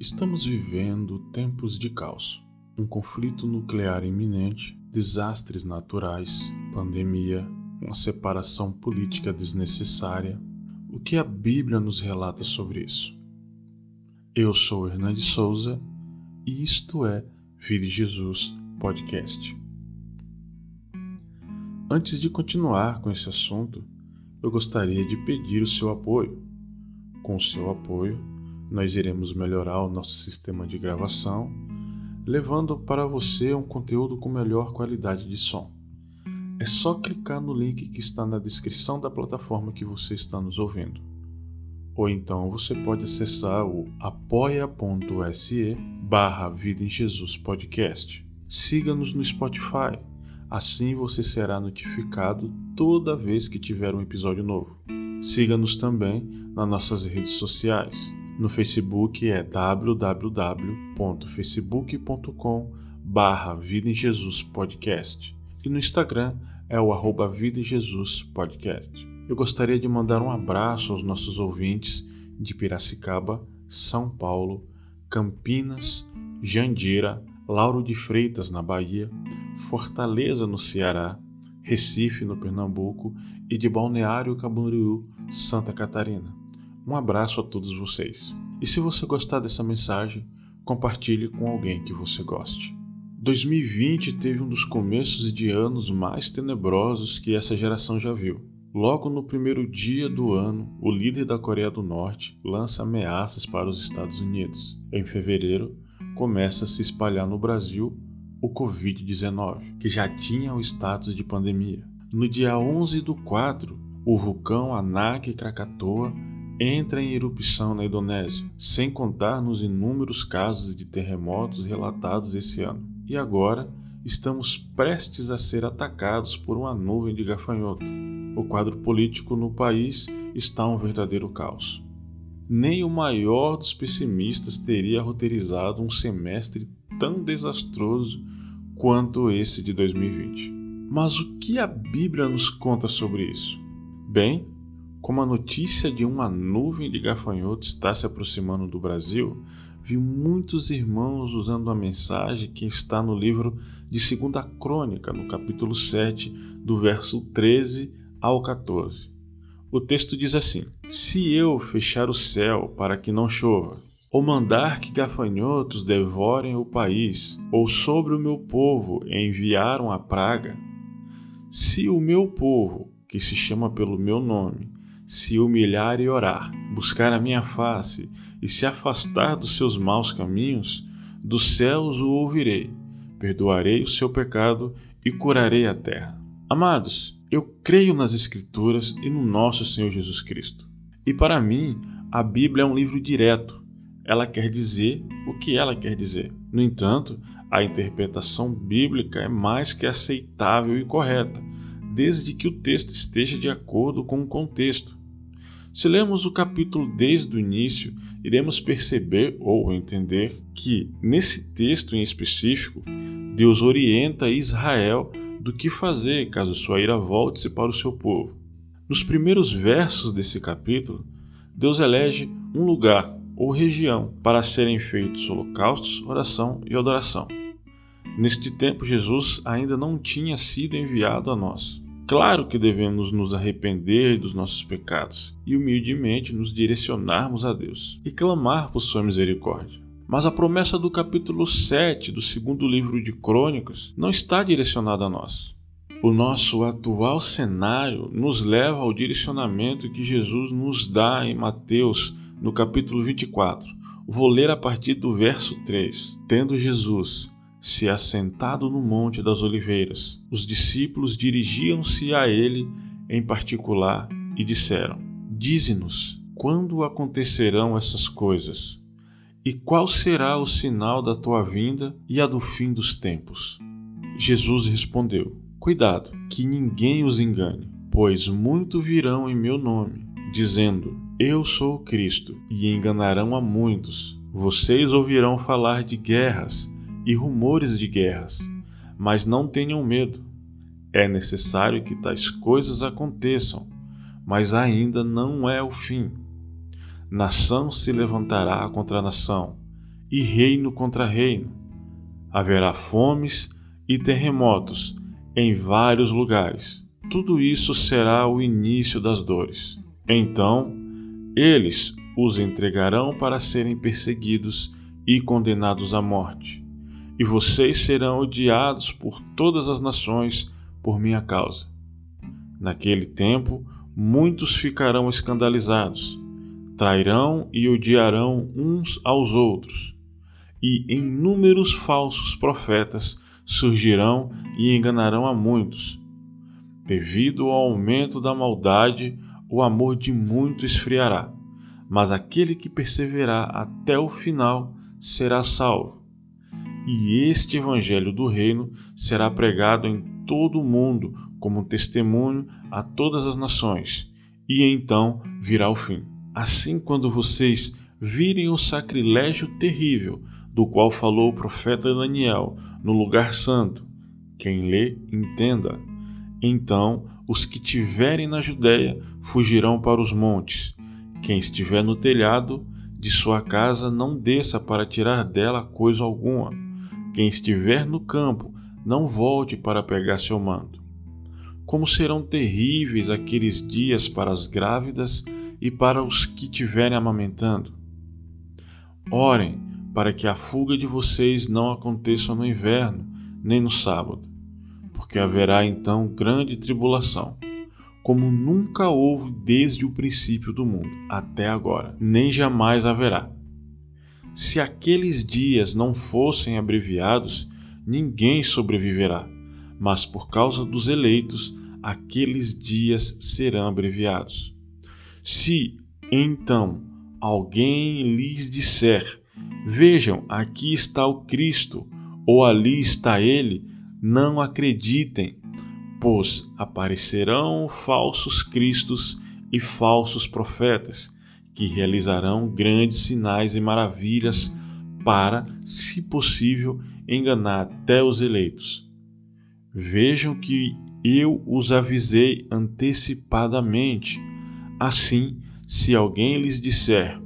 Estamos vivendo tempos de caos. Um conflito nuclear iminente, desastres naturais, pandemia, uma separação política desnecessária. O que a Bíblia nos relata sobre isso? Eu sou Hernandes Souza e isto é Vida de Jesus Podcast. Antes de continuar com esse assunto, eu gostaria de pedir o seu apoio. Com o seu apoio, nós iremos melhorar o nosso sistema de gravação, levando para você um conteúdo com melhor qualidade de som. É só clicar no link que está na descrição da plataforma que você está nos ouvindo. Ou então você pode acessar o apoia.se barra Vida em Jesus Podcast. Siga-nos no Spotify, assim você será notificado toda vez que tiver um episódio novo. Siga-nos também nas nossas redes sociais. No Facebook é www.facebook.com barra Vida em Jesus Podcast e no Instagram é o arroba Vida em Jesus Podcast. Eu gostaria de mandar um abraço aos nossos ouvintes de Piracicaba, São Paulo, Campinas, Jandira, Lauro de Freitas, na Bahia, Fortaleza, no Ceará, Recife, no Pernambuco e de Balneário Camboriú, Santa Catarina. Um abraço a todos vocês. E se você gostar dessa mensagem, compartilhe com alguém que você goste. 2020 teve um dos começos de anos mais tenebrosos que essa geração já viu. Logo no primeiro dia do ano, o líder da Coreia do Norte lança ameaças para os Estados Unidos. Em fevereiro, começa a se espalhar no Brasil o Covid-19, que já tinha o status de pandemia. No dia 11 do 4, o vulcão Anak Krakatoa entra em erupção na Indonésia, sem contar nos inúmeros casos de terremotos relatados esse ano. E agora estamos prestes a ser atacados por uma nuvem de gafanhoto. O quadro político no país está um verdadeiro caos. Nem o maior dos pessimistas teria roteirizado um semestre tão desastroso quanto esse de 2020. Mas o que a Bíblia nos conta sobre isso? Bem, como a notícia de uma nuvem de gafanhotos está se aproximando do Brasil, vi muitos irmãos usando a mensagem que está no livro de 2 Crônica, no capítulo 7, do verso 13 ao 14. O texto diz assim: Se eu fechar o céu para que não chova, ou mandar que gafanhotos devorem o país, ou sobre o meu povo enviar uma praga, se o meu povo, que se chama pelo meu nome, se humilhar e orar, buscar a minha face e se afastar dos seus maus caminhos, dos céus o ouvirei, perdoarei o seu pecado e curarei a terra. Amados, eu creio nas Escrituras e no nosso Senhor Jesus Cristo. E para mim, a Bíblia é um livro direto. Ela quer dizer o que ela quer dizer. No entanto, a interpretação bíblica é mais que aceitável e correta, desde que o texto esteja de acordo com o contexto. Se lermos o capítulo desde o início, iremos perceber ou entender que, nesse texto em específico, Deus orienta Israel do que fazer caso sua ira volte-se para o seu povo. Nos primeiros versos desse capítulo, Deus elege um lugar ou região para serem feitos holocaustos, oração e adoração. Neste tempo, Jesus ainda não tinha sido enviado a nós. Claro que devemos nos arrepender dos nossos pecados e humildemente nos direcionarmos a Deus e clamar por sua misericórdia. Mas a promessa do capítulo 7 do segundo livro de Crônicas não está direcionada a nós. O nosso atual cenário nos leva ao direcionamento que Jesus nos dá em Mateus, no capítulo 24. Vou ler a partir do verso 3. Tendo Jesus se assentado no Monte das Oliveiras, os discípulos dirigiam-se a ele em particular e disseram: Dize-nos, quando acontecerão essas coisas? E qual será o sinal da tua vinda e a do fim dos tempos? Jesus respondeu: Cuidado, que ninguém os engane, pois muito virão em meu nome, dizendo: Eu sou o Cristo, e enganarão a muitos. Vocês ouvirão falar de guerras e rumores de guerras, mas não tenham medo. É necessário que tais coisas aconteçam, mas ainda não é o fim. Nação se levantará contra nação, e reino contra reino. Haverá fomes e terremotos em vários lugares. Tudo isso será o início das dores. Então, eles os entregarão para serem perseguidos e condenados à morte. E vocês serão odiados por todas as nações por minha causa. Naquele tempo, muitos ficarão escandalizados, trairão e odiarão uns aos outros, e inúmeros falsos profetas surgirão e enganarão a muitos. Devido ao aumento da maldade, o amor de muito esfriará, mas aquele que perseverar até o final será salvo. E este evangelho do reino será pregado em todo o mundo como testemunho a todas as nações, e então virá o fim. Assim, quando vocês virem o sacrilégio terrível do qual falou o profeta Daniel no lugar santo, quem lê, entenda. Então os que tiverem na Judéia fugirão para os montes. Quem estiver no telhado de sua casa não desça para tirar dela coisa alguma. Quem estiver no campo não volte para pegar seu manto. Como serão terríveis aqueles dias para as grávidas e para os que estiverem amamentando. Orem para que a fuga de vocês não aconteça no inverno, nem no sábado, porque haverá então grande tribulação, como nunca houve desde o princípio do mundo até agora, nem jamais haverá. Se aqueles dias não fossem abreviados, ninguém sobreviverá, mas por causa dos eleitos, aqueles dias serão abreviados. Se, então, alguém lhes disser: Vejam, aqui está o Cristo, ou ali está ele, não acreditem, pois aparecerão falsos cristos e falsos profetas, que realizarão grandes sinais e maravilhas para, se possível, enganar até os eleitos. Vejam que eu os avisei antecipadamente. Assim, se alguém lhes disser,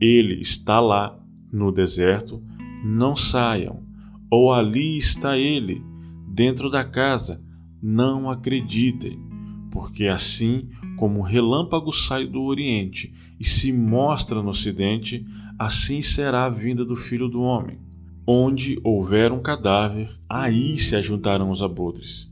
ele está lá no deserto, não saiam, ou ali está ele, dentro da casa, não acreditem, porque assim como relâmpago sai do Oriente e se mostra no Ocidente, assim será a vinda do Filho do Homem. Onde houver um cadáver, aí se ajuntarão os abutres.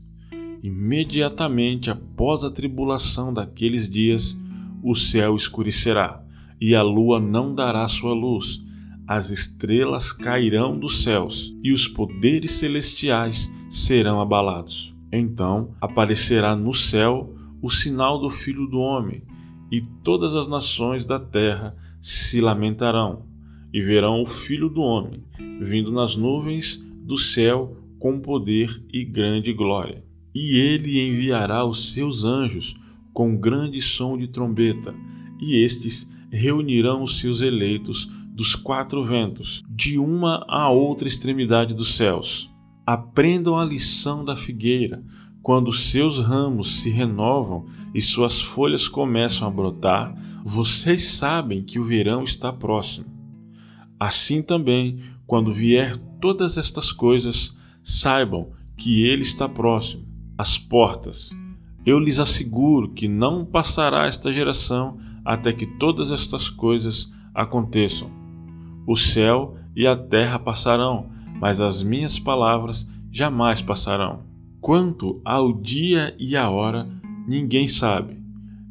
Imediatamente após a tribulação daqueles dias, o céu escurecerá, e a lua não dará sua luz, as estrelas cairão dos céus, e os poderes celestiais serão abalados. Então aparecerá no céu o sinal do Filho do Homem, e todas as nações da terra se lamentarão, e verão o Filho do Homem vindo nas nuvens do céu com poder e grande glória. E ele enviará os seus anjos com grande som de trombeta, e estes reunirão os seus eleitos dos quatro ventos, de uma a outra extremidade dos céus. Aprendam a lição da figueira, quando seus ramos se renovam e suas folhas começam a brotar, vocês sabem que o verão está próximo. Assim também, quando vier todas estas coisas, saibam que ele está próximo as portas. Eu lhes asseguro que não passará esta geração até que todas estas coisas aconteçam. O céu e a terra passarão, mas as minhas palavras jamais passarão. Quanto ao dia e à hora, ninguém sabe,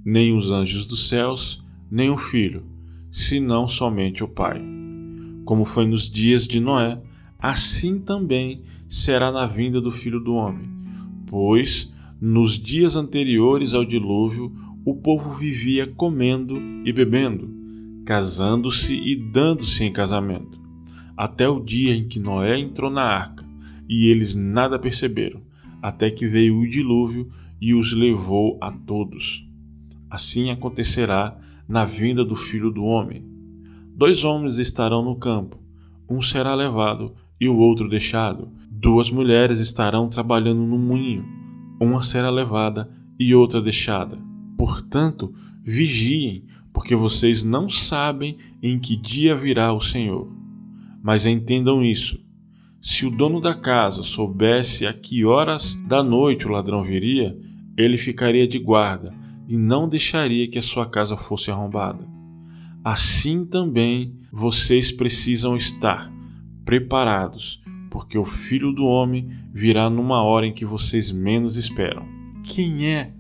nem os anjos dos céus, nem o filho, senão somente o Pai. Como foi nos dias de Noé, assim também será na vinda do filho do homem pois nos dias anteriores ao dilúvio o povo vivia comendo e bebendo, casando-se e dando-se em casamento, até o dia em que Noé entrou na arca, e eles nada perceberam, até que veio o dilúvio e os levou a todos. Assim acontecerá na vinda do Filho do Homem. Dois homens estarão no campo, um será levado e o outro deixado. Duas mulheres estarão trabalhando no moinho, uma será levada e outra deixada. Portanto, vigiem, porque vocês não sabem em que dia virá o Senhor. Mas entendam isso: se o dono da casa soubesse a que horas da noite o ladrão viria, ele ficaria de guarda e não deixaria que a sua casa fosse arrombada. Assim também vocês precisam estar preparados, porque o filho do homem virá numa hora em que vocês menos esperam. Quem é,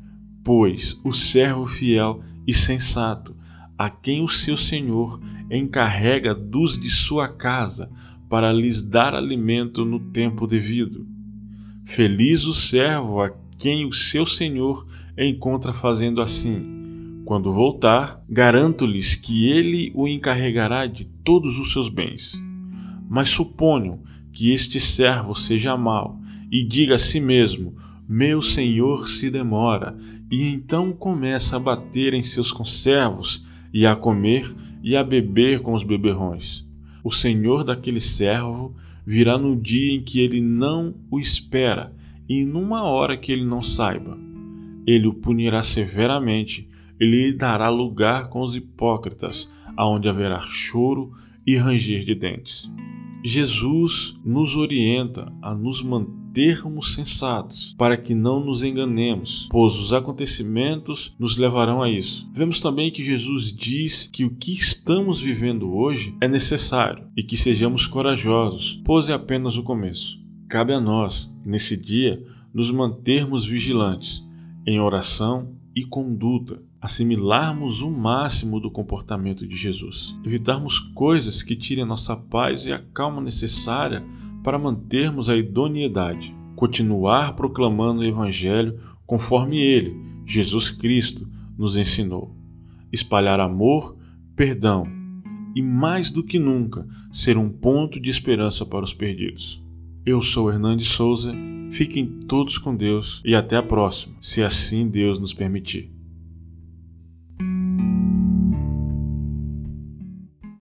pois, o servo fiel e sensato, a quem o seu senhor encarrega dos de sua casa para lhes dar alimento no tempo devido. Feliz o servo a quem o seu senhor encontra fazendo assim. Quando voltar, garanto-lhes que ele o encarregará de todos os seus bens. Mas suponham que este servo seja mau e diga a si mesmo: Meu senhor se demora, e então começa a bater em seus conservos e a comer e a beber com os beberrões o senhor daquele servo virá no dia em que ele não o espera e numa hora que ele não saiba. Ele o punirá severamente e lhe dará lugar com os hipócritas, aonde haverá choro e ranger de dentes. Jesus nos orienta a nos mantermos sensatos, para que não nos enganemos, pois os acontecimentos nos levarão a isso. Vemos também que Jesus diz que o que estamos vivendo hoje é necessário e que sejamos corajosos, pois é apenas o começo. Cabe a nós, nesse dia, nos mantermos vigilantes, em oração e conduta, assimilarmos o máximo do comportamento de Jesus, evitarmos coisas que tirem a nossa paz e a calma necessária para mantermos a idoneidade, continuar proclamando o Evangelho conforme ele, Jesus Cristo, nos ensinou, espalhar amor, perdão e, mais do que nunca, ser um ponto de esperança para os perdidos. Eu sou Hernandes Souza, fiquem todos com Deus e até a próxima, se assim Deus nos permitir.